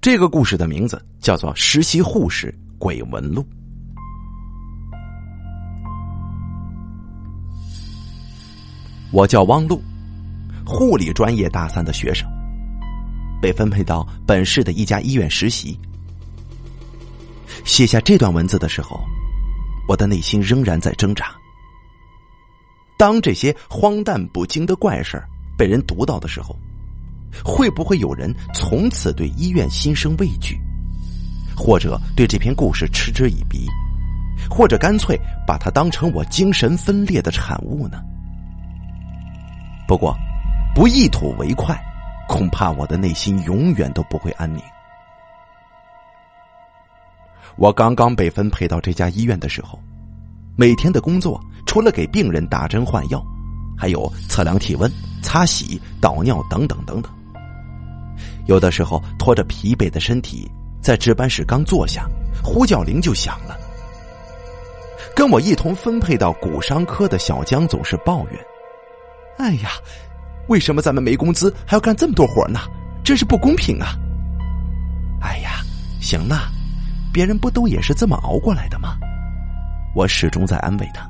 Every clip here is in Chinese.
这个故事的名字叫做《实习护士鬼纹录》。我叫汪璐，护理专业大三的学生，被分配到本市的一家医院实习。写下这段文字的时候，我的内心仍然在挣扎。当这些荒诞不经的怪事被人读到的时候，会不会有人从此对医院心生畏惧，或者对这篇故事嗤之以鼻，或者干脆把它当成我精神分裂的产物呢？不过，不一吐为快，恐怕我的内心永远都不会安宁。我刚刚被分配到这家医院的时候，每天的工作除了给病人打针换药，还有测量体温、擦洗、导尿等等等等。有的时候拖着疲惫的身体在值班室刚坐下，呼叫铃就响了。跟我一同分配到骨伤科的小江总是抱怨。哎呀，为什么咱们没工资还要干这么多活呢？真是不公平啊！哎呀，行了，别人不都也是这么熬过来的吗？我始终在安慰他。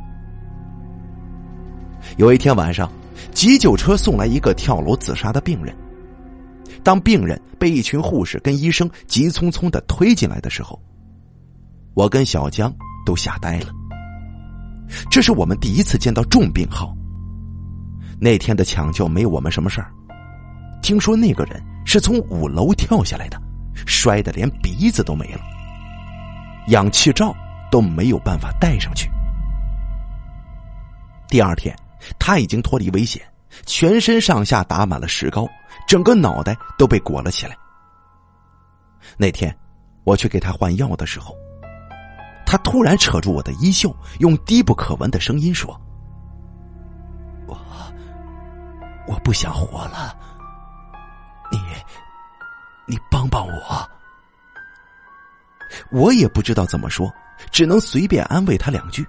有一天晚上，急救车送来一个跳楼自杀的病人。当病人被一群护士跟医生急匆匆的推进来的时候，我跟小江都吓呆了。这是我们第一次见到重病号。那天的抢救没我们什么事儿，听说那个人是从五楼跳下来的，摔得连鼻子都没了，氧气罩都没有办法戴上去。第二天，他已经脱离危险，全身上下打满了石膏，整个脑袋都被裹了起来。那天，我去给他换药的时候，他突然扯住我的衣袖，用低不可闻的声音说。我我不想活了，你，你帮帮我。我也不知道怎么说，只能随便安慰他两句。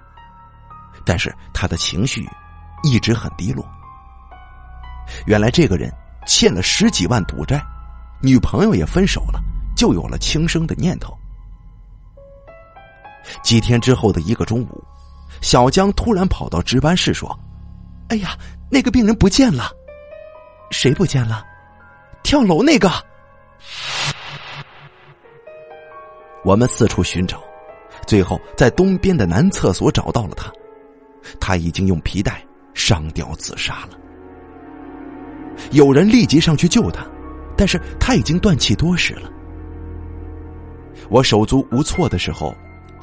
但是他的情绪一直很低落。原来这个人欠了十几万赌债，女朋友也分手了，就有了轻生的念头。几天之后的一个中午，小江突然跑到值班室说：“哎呀，那个病人不见了。”谁不见了？跳楼那个。我们四处寻找，最后在东边的男厕所找到了他。他已经用皮带上吊自杀了。有人立即上去救他，但是他已经断气多时了。我手足无措的时候，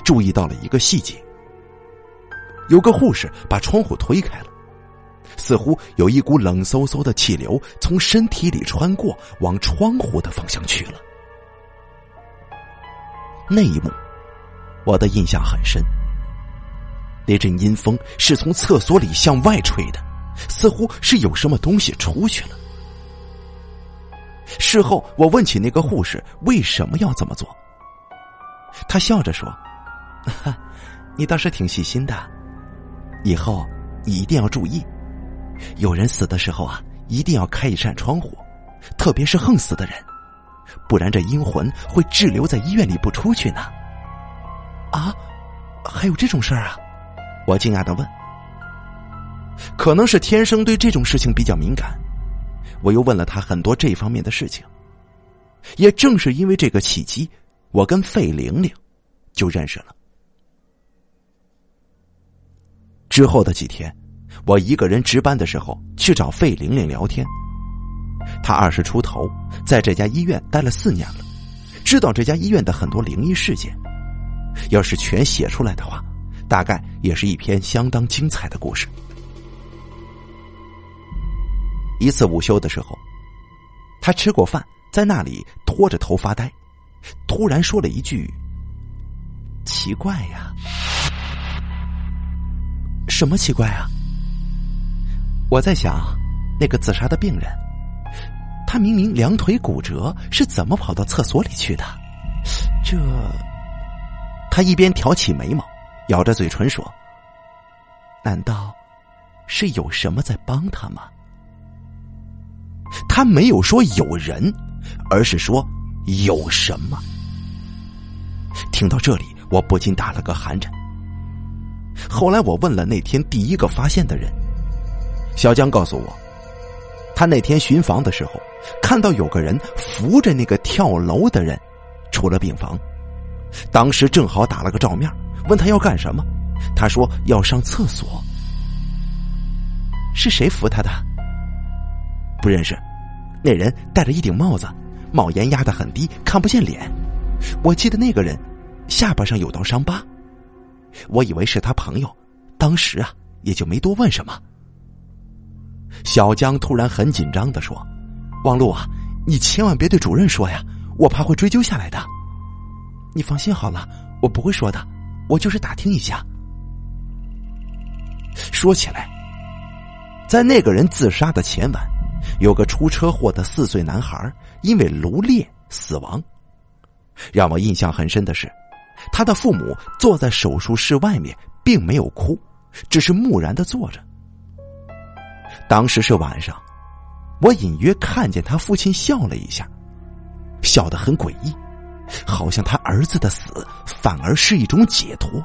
注意到了一个细节：有个护士把窗户推开了。似乎有一股冷飕飕的气流从身体里穿过，往窗户的方向去了。那一幕，我的印象很深。那阵阴风是从厕所里向外吹的，似乎是有什么东西出去了。事后，我问起那个护士为什么要这么做，他笑着说：“你倒是挺细心的，以后你一定要注意。”有人死的时候啊，一定要开一扇窗户，特别是横死的人，不然这阴魂会滞留在医院里不出去呢。啊，还有这种事儿啊？我惊讶的问。可能是天生对这种事情比较敏感，我又问了他很多这方面的事情。也正是因为这个契机，我跟费玲玲就认识了。之后的几天。我一个人值班的时候去找费玲玲聊天，她二十出头，在这家医院待了四年了，知道这家医院的很多灵异事件。要是全写出来的话，大概也是一篇相当精彩的故事。一次午休的时候，他吃过饭，在那里拖着头发呆，突然说了一句：“奇怪呀，什么奇怪啊？”我在想，那个自杀的病人，他明明两腿骨折，是怎么跑到厕所里去的？这……他一边挑起眉毛，咬着嘴唇说：“难道是有什么在帮他吗？”他没有说有人，而是说有什么？听到这里，我不禁打了个寒颤。后来我问了那天第一个发现的人，小江告诉我，他那天巡房的时候，看到有个人扶着那个跳楼的人出了病房，当时正好打了个照面，问他要干什么，他说要上厕所。是谁扶他的？不认识。那人戴着一顶帽子，帽檐压得很低，看不见脸。我记得那个人下巴上有道伤疤。我以为是他朋友，当时啊也就没多问什么。小江突然很紧张的说：“王璐啊，你千万别对主任说呀，我怕会追究下来的。你放心好了，我不会说的，我就是打听一下。”说起来，在那个人自杀的前晚，有个出车祸的四岁男孩因为颅裂死亡。让我印象很深的是。他的父母坐在手术室外面，并没有哭，只是木然的坐着。当时是晚上，我隐约看见他父亲笑了一下，笑得很诡异，好像他儿子的死反而是一种解脱。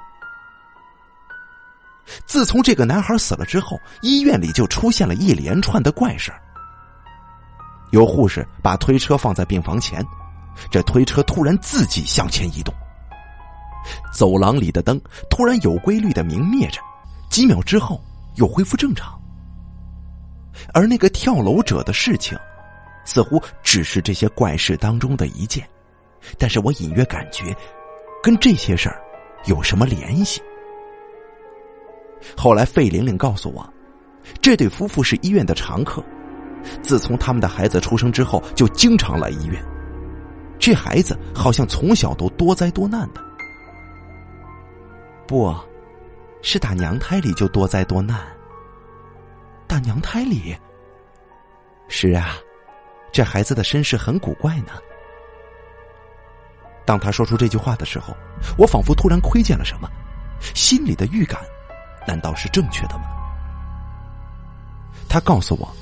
自从这个男孩死了之后，医院里就出现了一连串的怪事有护士把推车放在病房前，这推车突然自己向前移动。走廊里的灯突然有规律的明灭着，几秒之后又恢复正常。而那个跳楼者的事情，似乎只是这些怪事当中的一件，但是我隐约感觉，跟这些事儿有什么联系。后来费玲玲告诉我，这对夫妇是医院的常客，自从他们的孩子出生之后，就经常来医院。这孩子好像从小都多灾多难的。不，是打娘胎里就多灾多难。打娘胎里，是啊，这孩子的身世很古怪呢。当他说出这句话的时候，我仿佛突然窥见了什么，心里的预感，难道是正确的吗？他告诉我，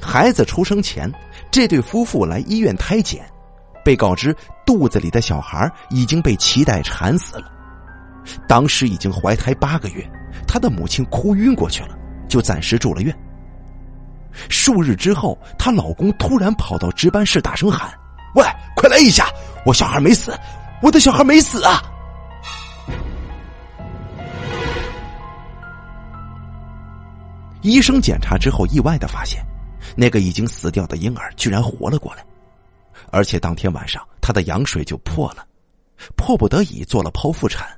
孩子出生前，这对夫妇来医院胎检，被告知肚子里的小孩已经被脐带缠死了。当时已经怀胎八个月，她的母亲哭晕过去了，就暂时住了院。数日之后，她老公突然跑到值班室，大声喊：“喂，快来一下！我小孩没死，我的小孩没死啊！”医生检查之后，意外的发现，那个已经死掉的婴儿居然活了过来，而且当天晚上他的羊水就破了，迫不得已做了剖腹产。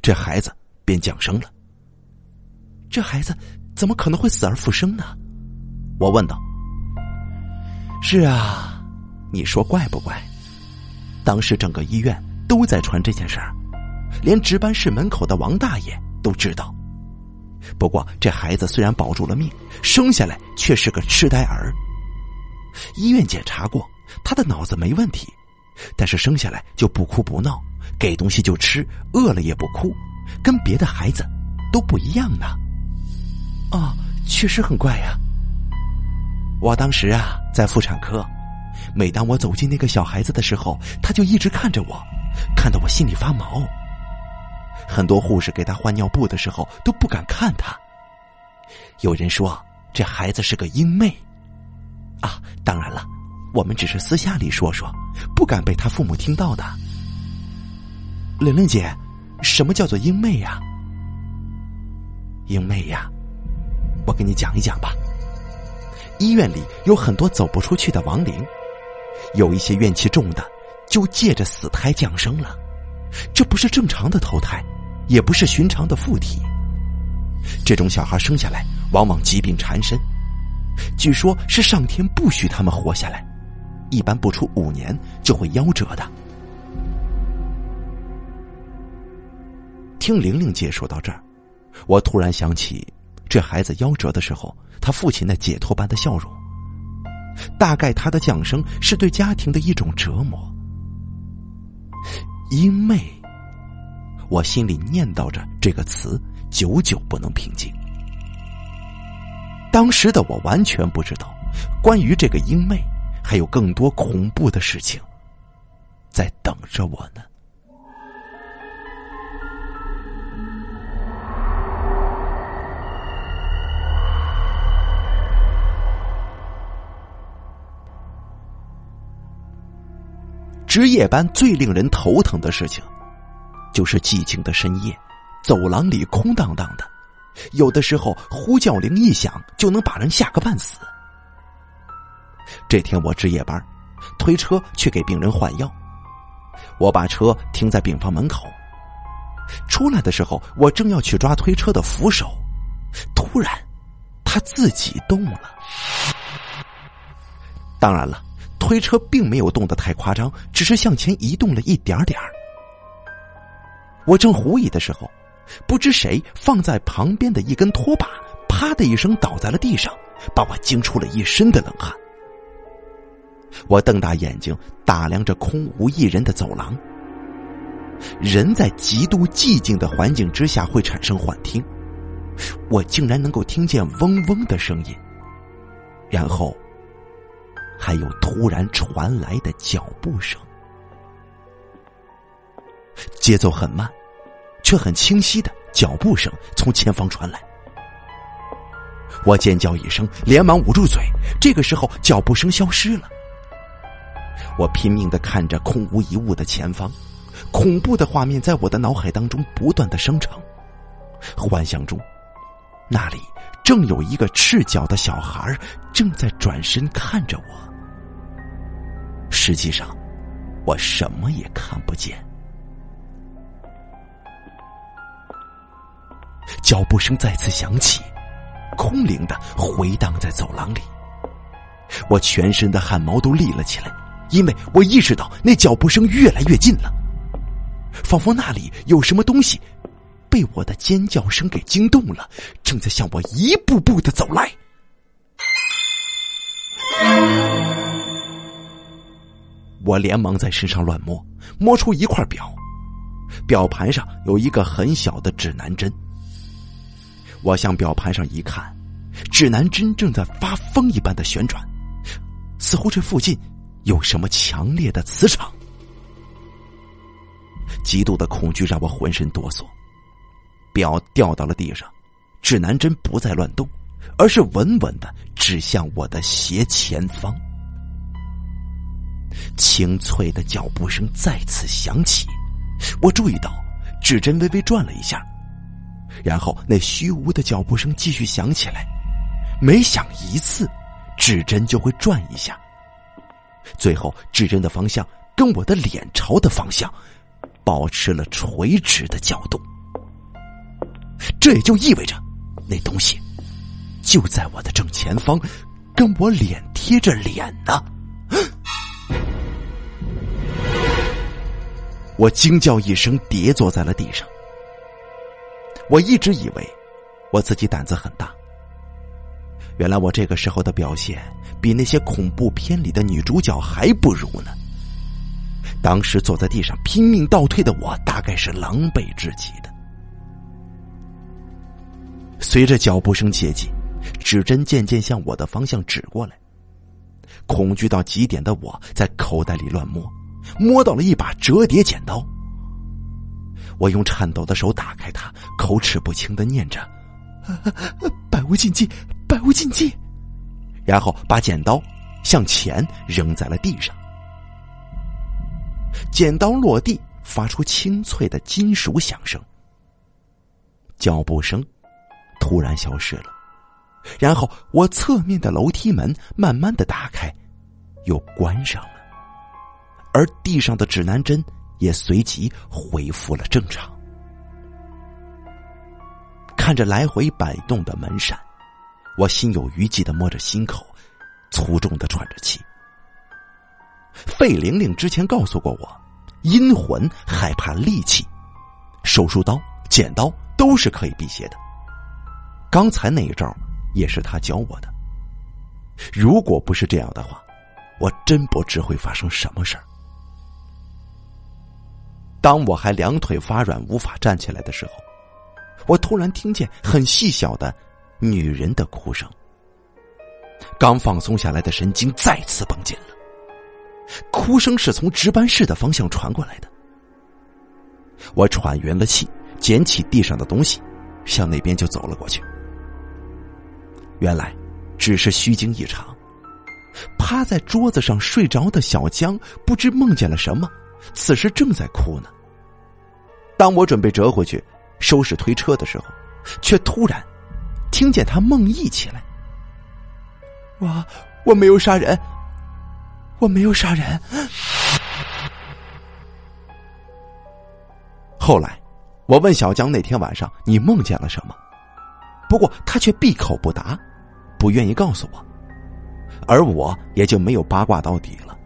这孩子便降生了。这孩子怎么可能会死而复生呢？我问道。是啊，你说怪不怪？当时整个医院都在传这件事儿，连值班室门口的王大爷都知道。不过这孩子虽然保住了命，生下来却是个痴呆儿。医院检查过，他的脑子没问题，但是生下来就不哭不闹。给东西就吃，饿了也不哭，跟别的孩子都不一样呢。啊，确实很怪呀。我当时啊在妇产科，每当我走进那个小孩子的时候，他就一直看着我，看得我心里发毛。很多护士给他换尿布的时候都不敢看他。有人说这孩子是个婴妹，啊，当然了，我们只是私下里说说，不敢被他父母听到的。玲玲姐，什么叫做婴妹呀？婴妹呀，我给你讲一讲吧。医院里有很多走不出去的亡灵，有一些怨气重的，就借着死胎降生了。这不是正常的投胎，也不是寻常的附体。这种小孩生下来往往疾病缠身，据说是上天不许他们活下来，一般不出五年就会夭折的。听玲玲姐说到这儿，我突然想起，这孩子夭折的时候，他父亲那解脱般的笑容。大概他的降生是对家庭的一种折磨。因妹，我心里念叨着这个词，久久不能平静。当时的我完全不知道，关于这个英妹，还有更多恐怖的事情，在等着我呢。值夜班最令人头疼的事情，就是寂静的深夜，走廊里空荡荡的，有的时候呼叫铃一响就能把人吓个半死。这天我值夜班，推车去给病人换药，我把车停在病房门口。出来的时候，我正要去抓推车的扶手，突然，他自己动了。当然了。推车并没有动得太夸张，只是向前移动了一点点我正狐疑的时候，不知谁放在旁边的一根拖把，啪的一声倒在了地上，把我惊出了一身的冷汗。我瞪大眼睛打量着空无一人的走廊。人在极度寂静的环境之下会产生幻听，我竟然能够听见嗡嗡的声音，然后。还有突然传来的脚步声，节奏很慢，却很清晰的脚步声从前方传来。我尖叫一声，连忙捂住嘴。这个时候，脚步声消失了。我拼命的看着空无一物的前方，恐怖的画面在我的脑海当中不断的生成。幻想中，那里正有一个赤脚的小孩正在转身看着我。实际上，我什么也看不见。脚步声再次响起，空灵的回荡在走廊里。我全身的汗毛都立了起来，因为我意识到那脚步声越来越近了，仿佛那里有什么东西被我的尖叫声给惊动了，正在向我一步步的走来。我连忙在身上乱摸，摸出一块表，表盘上有一个很小的指南针。我向表盘上一看，指南针正在发疯一般的旋转，似乎这附近有什么强烈的磁场。极度的恐惧让我浑身哆嗦，表掉到了地上，指南针不再乱动，而是稳稳的指向我的斜前方。清脆的脚步声再次响起，我注意到指针微微转了一下，然后那虚无的脚步声继续响起来。每响一次，指针就会转一下，最后指针的方向跟我的脸朝的方向保持了垂直的角度。这也就意味着，那东西就在我的正前方，跟我脸贴着脸呢。我惊叫一声，跌坐在了地上。我一直以为我自己胆子很大，原来我这个时候的表现比那些恐怖片里的女主角还不如呢。当时坐在地上拼命倒退的我，大概是狼狈至极的。随着脚步声接近，指针渐渐向我的方向指过来，恐惧到极点的我在口袋里乱摸。摸到了一把折叠剪刀，我用颤抖的手打开它，口齿不清的念着“百无禁忌，百无禁忌”，然后把剪刀向前扔在了地上。剪刀落地，发出清脆的金属响声。脚步声突然消失了，然后我侧面的楼梯门慢慢的打开，又关上了。而地上的指南针也随即恢复了正常。看着来回摆动的门扇，我心有余悸的摸着心口，粗重的喘着气。费玲玲之前告诉过我，阴魂害怕利器，手术刀、剪刀都是可以辟邪的。刚才那一招也是他教我的。如果不是这样的话，我真不知会发生什么事儿。当我还两腿发软无法站起来的时候，我突然听见很细小的女人的哭声。刚放松下来的神经再次绷紧了，哭声是从值班室的方向传过来的。我喘匀了气，捡起地上的东西，向那边就走了过去。原来只是虚惊一场。趴在桌子上睡着的小江，不知梦见了什么，此时正在哭呢。当我准备折回去收拾推车的时候，却突然听见他梦呓起来：“我我没有杀人，我没有杀人。”后来，我问小江那天晚上你梦见了什么，不过他却闭口不答，不愿意告诉我。而我也就没有八卦到底了。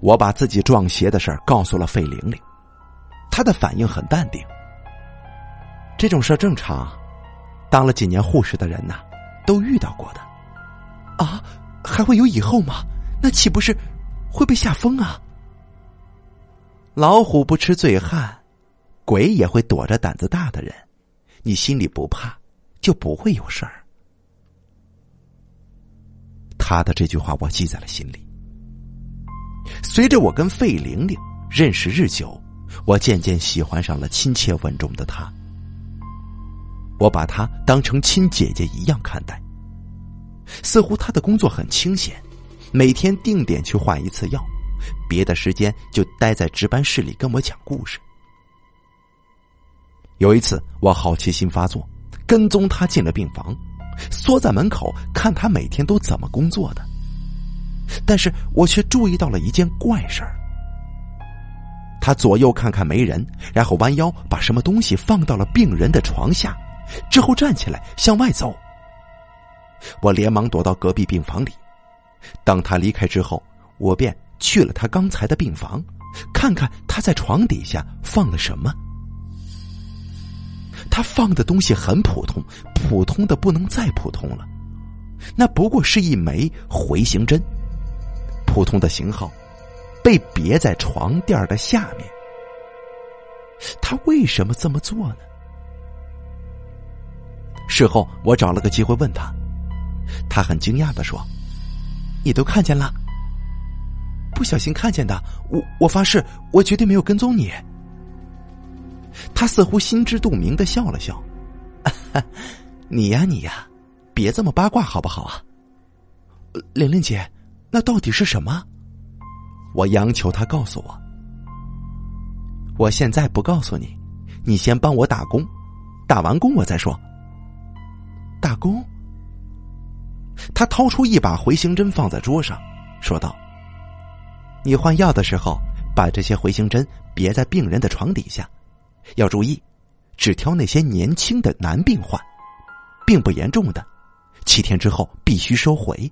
我把自己撞邪的事儿告诉了费玲玲，她的反应很淡定。这种事正常，当了几年护士的人呐，都遇到过的。啊，还会有以后吗？那岂不是会被吓疯啊？老虎不吃醉汉，鬼也会躲着胆子大的人。你心里不怕，就不会有事儿。他的这句话我记在了心里。随着我跟费玲玲认识日久，我渐渐喜欢上了亲切稳重的她。我把她当成亲姐姐一样看待。似乎她的工作很清闲，每天定点去换一次药，别的时间就待在值班室里跟我讲故事。有一次，我好奇心发作，跟踪她进了病房。缩在门口看他每天都怎么工作的，但是我却注意到了一件怪事儿。他左右看看没人，然后弯腰把什么东西放到了病人的床下，之后站起来向外走。我连忙躲到隔壁病房里。当他离开之后，我便去了他刚才的病房，看看他在床底下放了什么。他放的东西很普通，普通的不能再普通了。那不过是一枚回形针，普通的型号，被别在床垫的下面。他为什么这么做呢？事后我找了个机会问他，他很惊讶的说：“你都看见了？不小心看见的。我我发誓，我绝对没有跟踪你。”他似乎心知肚明的笑了笑，你呀你呀，别这么八卦好不好啊？玲玲姐，那到底是什么？我央求他告诉我。我现在不告诉你，你先帮我打工，打完工我再说。打工？他掏出一把回形针放在桌上，说道：“你换药的时候，把这些回形针别在病人的床底下。”要注意，只挑那些年轻的男病患，并不严重的，七天之后必须收回。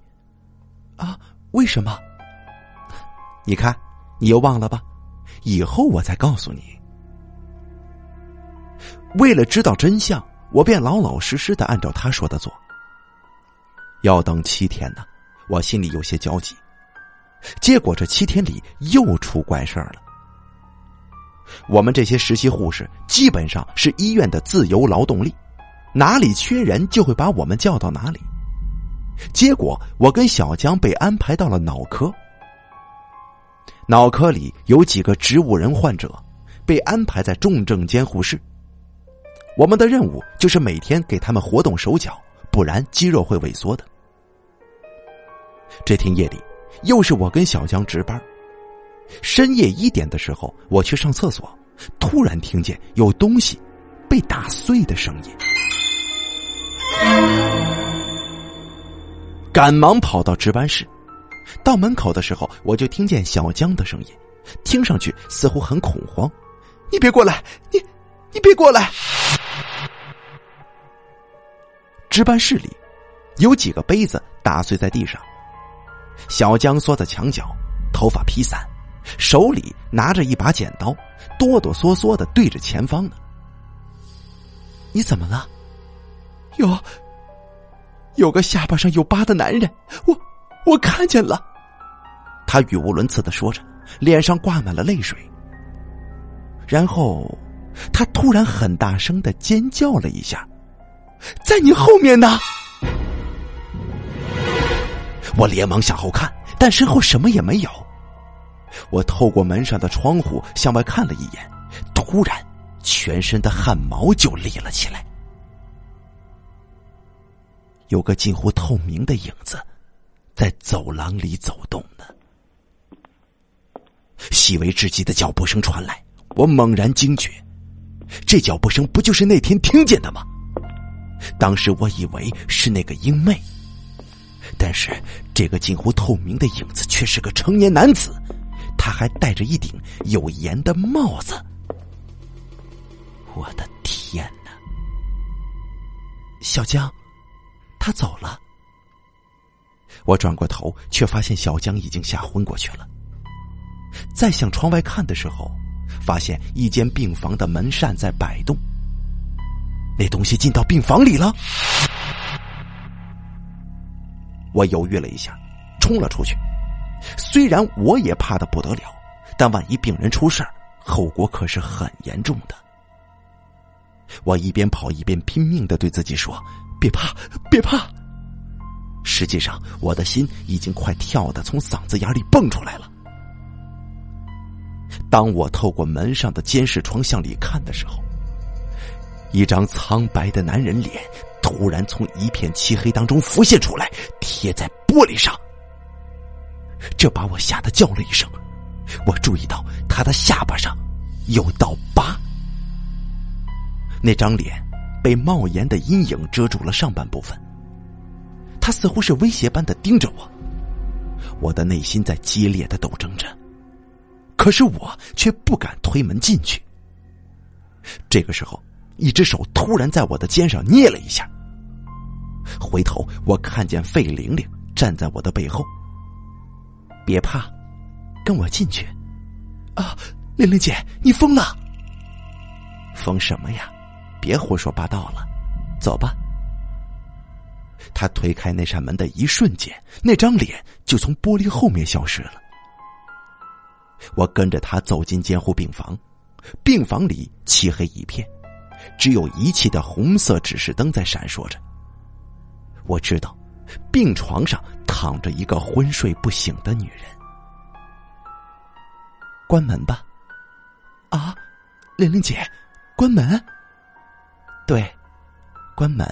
啊，为什么？你看，你又忘了吧？以后我再告诉你。为了知道真相，我便老老实实的按照他说的做。要等七天呢，我心里有些焦急。结果这七天里又出怪事儿了。我们这些实习护士基本上是医院的自由劳动力，哪里缺人就会把我们叫到哪里。结果我跟小江被安排到了脑科，脑科里有几个植物人患者，被安排在重症监护室。我们的任务就是每天给他们活动手脚，不然肌肉会萎缩的。这天夜里，又是我跟小江值班。深夜一点的时候，我去上厕所，突然听见有东西被打碎的声音，赶忙跑到值班室。到门口的时候，我就听见小江的声音，听上去似乎很恐慌：“你别过来，你你别过来！”值班室里有几个杯子打碎在地上，小江缩在墙角，头发披散。手里拿着一把剪刀，哆哆嗦嗦的对着前方呢。你怎么了？有，有个下巴上有疤的男人，我我看见了。他语无伦次的说着，脸上挂满了泪水。然后，他突然很大声的尖叫了一下，在你后面呢。我连忙向后看。但身后什么也没有。我透过门上的窗户向外看了一眼，突然，全身的汗毛就立了起来。有个近乎透明的影子，在走廊里走动呢。细微至极的脚步声传来，我猛然惊觉，这脚步声不就是那天听见的吗？当时我以为是那个英妹，但是这个近乎透明的影子却是个成年男子，还戴着一顶有檐的帽子。我的天哪！小江。他走了，我转过头，却发现小江已经吓昏过去了。再向窗外看的时候，发现一间病房的门扇在摆动。那东西进到病房里了。我犹豫了一下，冲了出去。虽然我也怕的不得了，但万一病人出事后果可是很严重的。我一边跑一边拼命的对自己说。别怕，别怕。实际上，我的心已经快跳的从嗓子眼里蹦出来了。当我透过门上的监视窗向里看的时候，一张苍白的男人脸突然从一片漆黑当中浮现出来，贴在玻璃上。这把我吓得叫了一声。我注意到他的下巴上有道疤，那张脸。被帽檐的阴影遮住了上半部分，他似乎是威胁般的盯着我，我的内心在激烈的斗争着，可是我却不敢推门进去。这个时候，一只手突然在我的肩上捏了一下，回头我看见费玲玲站在我的背后。别怕，跟我进去。啊，玲玲姐，你疯了？疯什么呀？别胡说八道了，走吧。他推开那扇门的一瞬间，那张脸就从玻璃后面消失了。我跟着他走进监护病房，病房里漆黑一片，只有仪器的红色指示灯在闪烁着。我知道，病床上躺着一个昏睡不醒的女人。关门吧，啊，玲玲姐，关门。对，关门，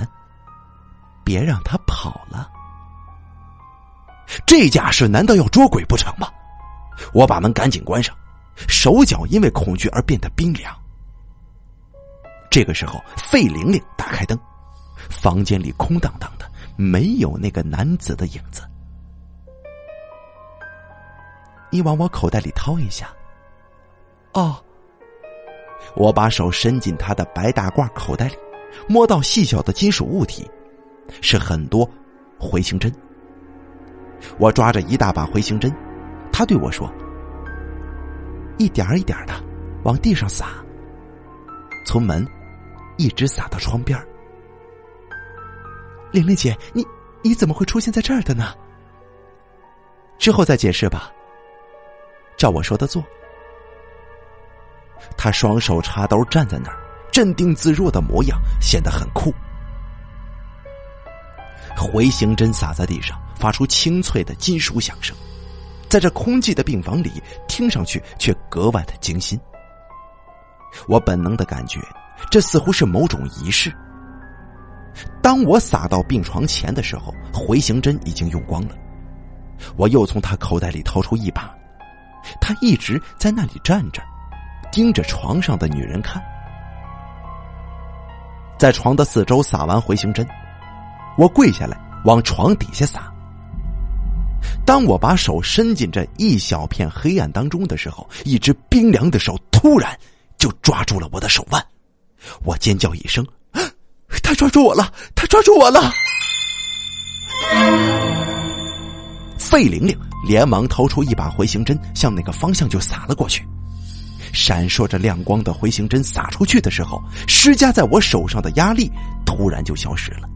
别让他跑了。这架势难道要捉鬼不成吗？我把门赶紧关上，手脚因为恐惧而变得冰凉。这个时候，费玲玲打开灯，房间里空荡荡的，没有那个男子的影子。你往我口袋里掏一下。哦，我把手伸进他的白大褂口袋里。摸到细小的金属物体，是很多回形针。我抓着一大把回形针，他对我说：“一点一点的往地上撒，从门一直撒到窗边。”玲玲姐，你你怎么会出现在这儿的呢？之后再解释吧。照我说的做。他双手插兜站在那儿。镇定自若的模样显得很酷。回形针撒在地上，发出清脆的金属响声，在这空寂的病房里，听上去却格外的惊心。我本能的感觉，这似乎是某种仪式。当我撒到病床前的时候，回形针已经用光了。我又从他口袋里掏出一把，他一直在那里站着，盯着床上的女人看。在床的四周撒完回形针，我跪下来往床底下撒。当我把手伸进这一小片黑暗当中的时候，一只冰凉的手突然就抓住了我的手腕，我尖叫一声：“啊他抓住我了！他抓住我了！”费玲玲连忙掏出一把回形针，向那个方向就撒了过去。闪烁着亮光的回形针撒出去的时候，施加在我手上的压力突然就消失了。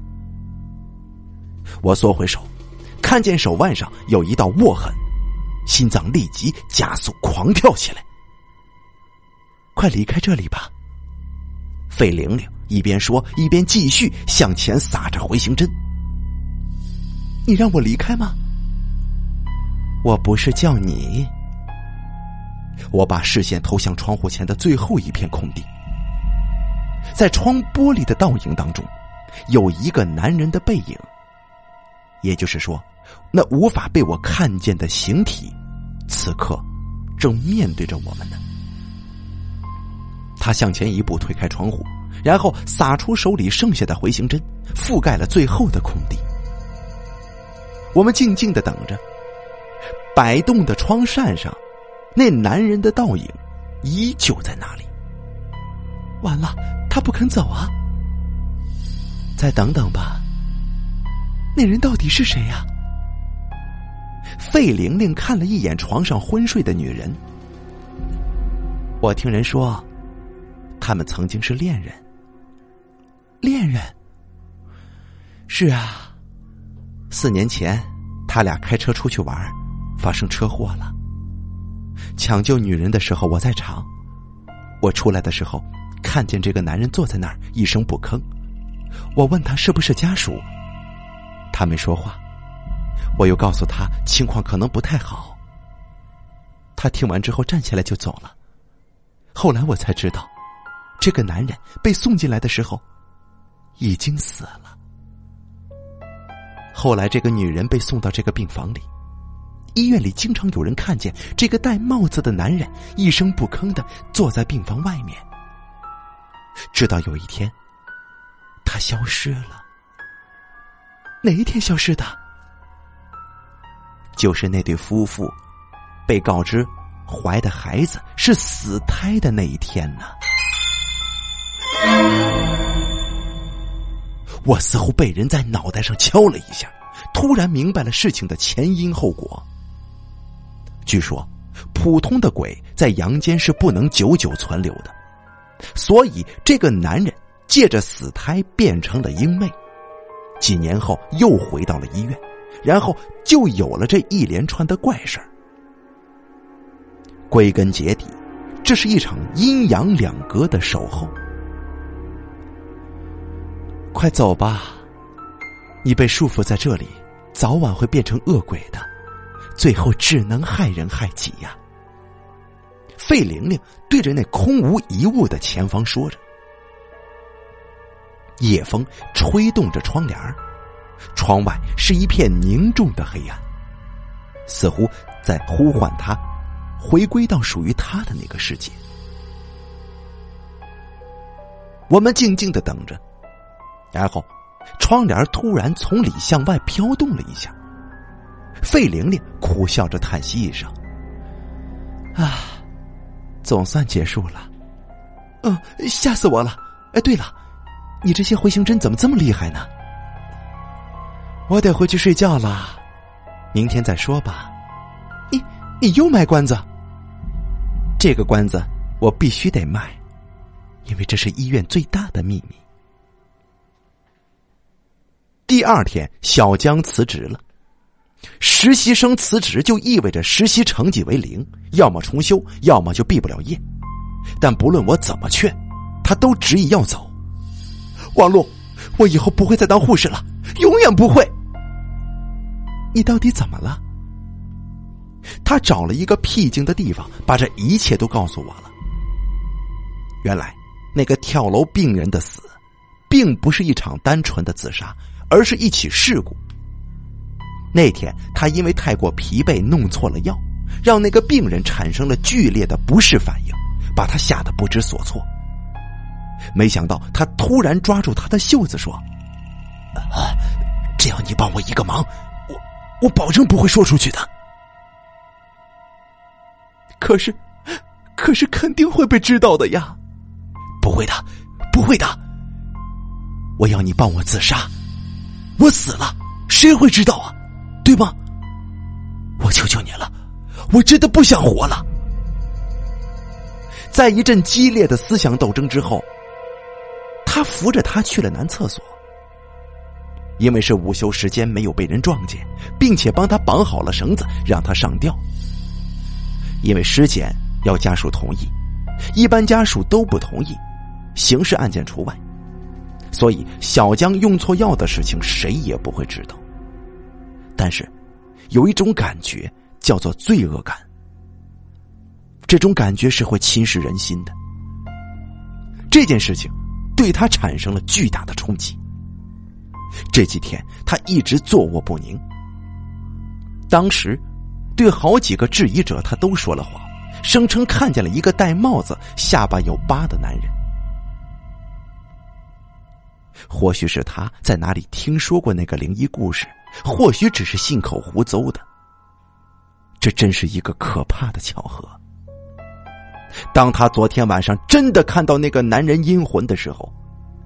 我缩回手，看见手腕上有一道握痕，心脏立即加速狂跳起来。快离开这里吧！费玲玲一边说，一边继续向前撒着回形针。你让我离开吗？我不是叫你。我把视线投向窗户前的最后一片空地，在窗玻璃的倒影当中，有一个男人的背影。也就是说，那无法被我看见的形体，此刻正面对着我们呢。他向前一步，推开窗户，然后撒出手里剩下的回形针，覆盖了最后的空地。我们静静的等着，摆动的窗扇上。那男人的倒影依旧在那里。完了，他不肯走啊！再等等吧。那人到底是谁呀？费玲玲看了一眼床上昏睡的女人。我听人说，他们曾经是恋人。恋人？是啊，四年前他俩开车出去玩，发生车祸了。抢救女人的时候，我在场。我出来的时候，看见这个男人坐在那儿一声不吭。我问他是不是家属，他没说话。我又告诉他情况可能不太好。他听完之后站起来就走了。后来我才知道，这个男人被送进来的时候已经死了。后来这个女人被送到这个病房里。医院里经常有人看见这个戴帽子的男人一声不吭的坐在病房外面，直到有一天，他消失了。哪一天消失的？就是那对夫妇被告知怀的孩子是死胎的那一天呢。我似乎被人在脑袋上敲了一下，突然明白了事情的前因后果。据说，普通的鬼在阳间是不能久久存留的，所以这个男人借着死胎变成了婴妹，几年后又回到了医院，然后就有了这一连串的怪事。归根结底，这是一场阴阳两隔的守候。快走吧，你被束缚在这里，早晚会变成恶鬼的。最后只能害人害己呀！费玲玲对着那空无一物的前方说着。夜风吹动着窗帘窗外是一片凝重的黑暗，似乎在呼唤他回归到属于他的那个世界。我们静静的等着，然后窗帘突然从里向外飘动了一下。费玲玲苦笑着叹息一声：“啊，总算结束了。嗯，吓死我了！哎，对了，你这些回形针怎么这么厉害呢？我得回去睡觉了，明天再说吧。你，你又卖关子？这个关子我必须得卖，因为这是医院最大的秘密。”第二天，小江辞职了。实习生辞职就意味着实习成绩为零，要么重修，要么就毕不了业。但不论我怎么劝，他都执意要走。王璐，我以后不会再当护士了，永远不会。你到底怎么了？他找了一个僻静的地方，把这一切都告诉我了。原来，那个跳楼病人的死，并不是一场单纯的自杀，而是一起事故。那天，他因为太过疲惫，弄错了药，让那个病人产生了剧烈的不适反应，把他吓得不知所措。没想到，他突然抓住他的袖子说：“啊，只要你帮我一个忙，我我保证不会说出去的。可是，可是肯定会被知道的呀！不会的，不会的。我要你帮我自杀，我死了，谁会知道啊？”对吗？我求求你了，我真的不想活了。在一阵激烈的思想斗争之后，他扶着他去了男厕所。因为是午休时间，没有被人撞见，并且帮他绑好了绳子，让他上吊。因为尸检要家属同意，一般家属都不同意，刑事案件除外，所以小江用错药的事情谁也不会知道。但是，有一种感觉叫做罪恶感。这种感觉是会侵蚀人心的。这件事情对他产生了巨大的冲击。这几天他一直坐卧不宁。当时，对好几个质疑者，他都说了谎，声称看见了一个戴帽子、下巴有疤的男人。或许是他在哪里听说过那个灵异故事，或许只是信口胡诌的。这真是一个可怕的巧合。当他昨天晚上真的看到那个男人阴魂的时候，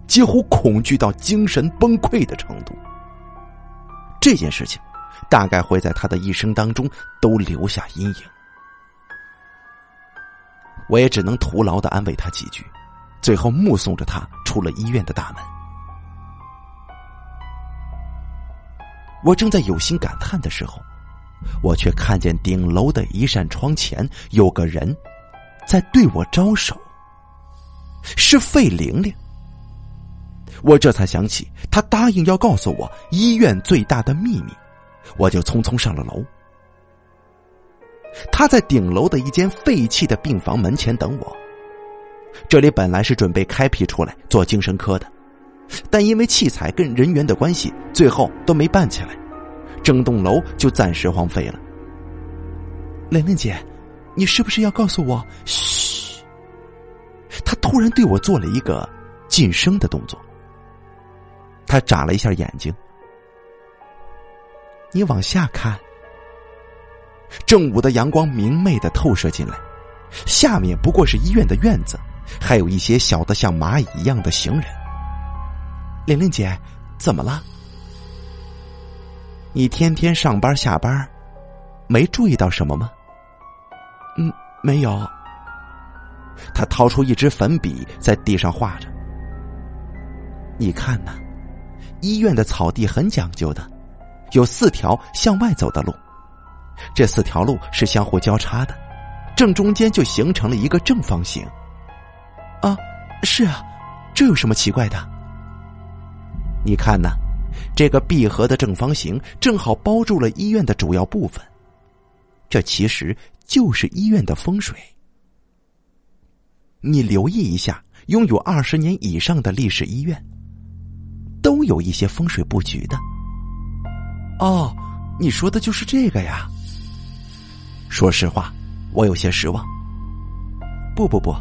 几乎恐惧到精神崩溃的程度。这件事情大概会在他的一生当中都留下阴影。我也只能徒劳的安慰他几句，最后目送着他出了医院的大门。我正在有心感叹的时候，我却看见顶楼的一扇窗前有个人。在对我招手，是费玲玲。我这才想起，她答应要告诉我医院最大的秘密，我就匆匆上了楼。他在顶楼的一间废弃的病房门前等我。这里本来是准备开辟出来做精神科的，但因为器材跟人员的关系，最后都没办起来，整栋楼就暂时荒废了。玲玲姐。你是不是要告诉我？嘘！他突然对我做了一个噤声的动作。他眨了一下眼睛。你往下看。正午的阳光明媚的透射进来，下面不过是医院的院子，还有一些小的像蚂蚁一样的行人。玲玲姐，怎么了？你天天上班下班，没注意到什么吗？嗯，没有。他掏出一支粉笔，在地上画着。你看呐，医院的草地很讲究的，有四条向外走的路，这四条路是相互交叉的，正中间就形成了一个正方形。啊，是啊，这有什么奇怪的？你看呐，这个闭合的正方形正好包住了医院的主要部分，这其实。就是医院的风水，你留意一下，拥有二十年以上的历史医院，都有一些风水布局的。哦，你说的就是这个呀？说实话，我有些失望。不不不，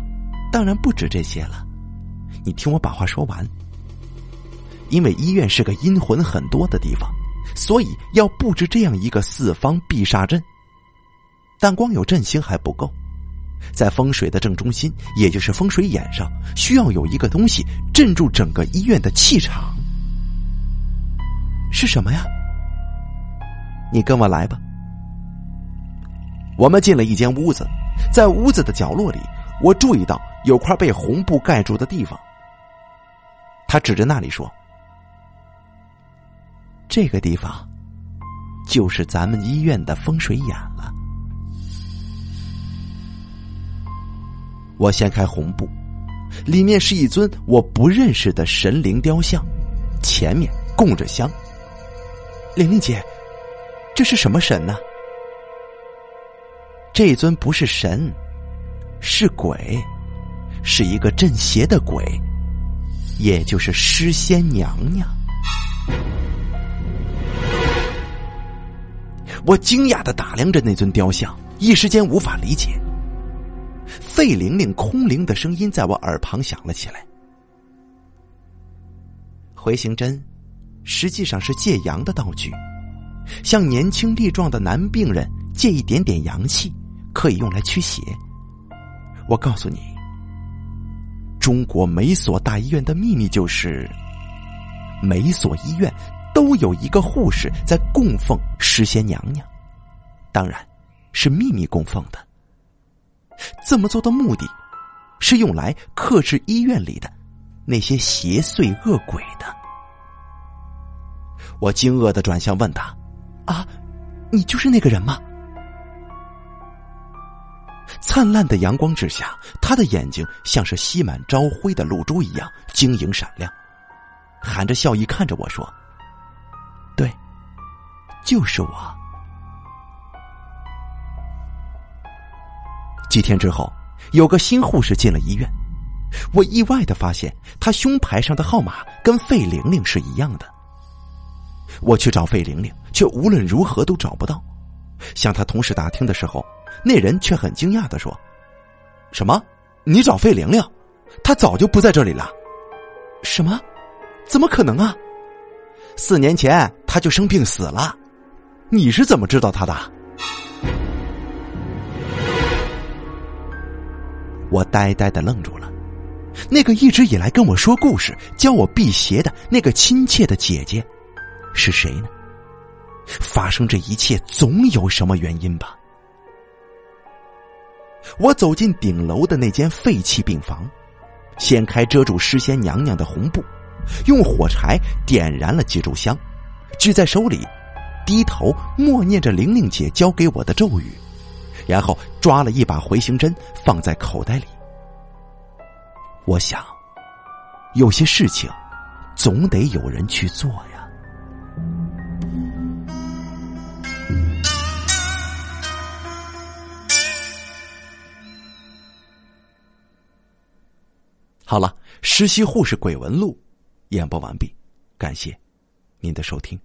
当然不止这些了。你听我把话说完。因为医院是个阴魂很多的地方，所以要布置这样一个四方必杀阵。但光有阵型还不够，在风水的正中心，也就是风水眼上，需要有一个东西镇住整个医院的气场。是什么呀？你跟我来吧。我们进了一间屋子，在屋子的角落里，我注意到有块被红布盖住的地方。他指着那里说：“这个地方，就是咱们医院的风水眼了。”我掀开红布，里面是一尊我不认识的神灵雕像，前面供着香。玲玲姐，这是什么神呢？这尊不是神，是鬼，是一个镇邪的鬼，也就是诗仙娘娘。我惊讶的打量着那尊雕像，一时间无法理解。费玲玲空灵的声音在我耳旁响了起来。回形针实际上是借阳的道具，向年轻力壮的男病人借一点点阳气，可以用来驱邪。我告诉你，中国每所大医院的秘密就是，每所医院都有一个护士在供奉诗仙娘娘，当然是秘密供奉的。这么做的目的，是用来克制医院里的那些邪祟恶鬼的。我惊愕的转向问他：“啊，你就是那个人吗？”灿烂的阳光之下，他的眼睛像是吸满朝晖的露珠一样晶莹闪亮，含着笑意看着我说：“，就是我。”几天之后，有个新护士进了医院，我意外的发现她胸牌上的号码跟费玲玲是一样的。我去找费玲玲，却无论如何都找不到。向他同事打听的时候，那人却很惊讶的说：“什么？你找费玲玲？她早就不在这里了。什么？怎么可能啊？四年前她就生病死了。你是怎么知道他的？”我呆呆的愣住了。那个一直以来跟我说故事、教我辟邪的那个亲切的姐姐，是谁呢？发生这一切总有什么原因吧？我走进顶楼的那间废弃病房，掀开遮住诗仙娘娘的红布，用火柴点燃了几炷香，举在手里，低头默念着玲玲姐教给我的咒语，然后抓了一把回形针放在口袋里。我想，有些事情总得有人去做呀。好了，实习护士鬼闻录演播完毕，感谢您的收听。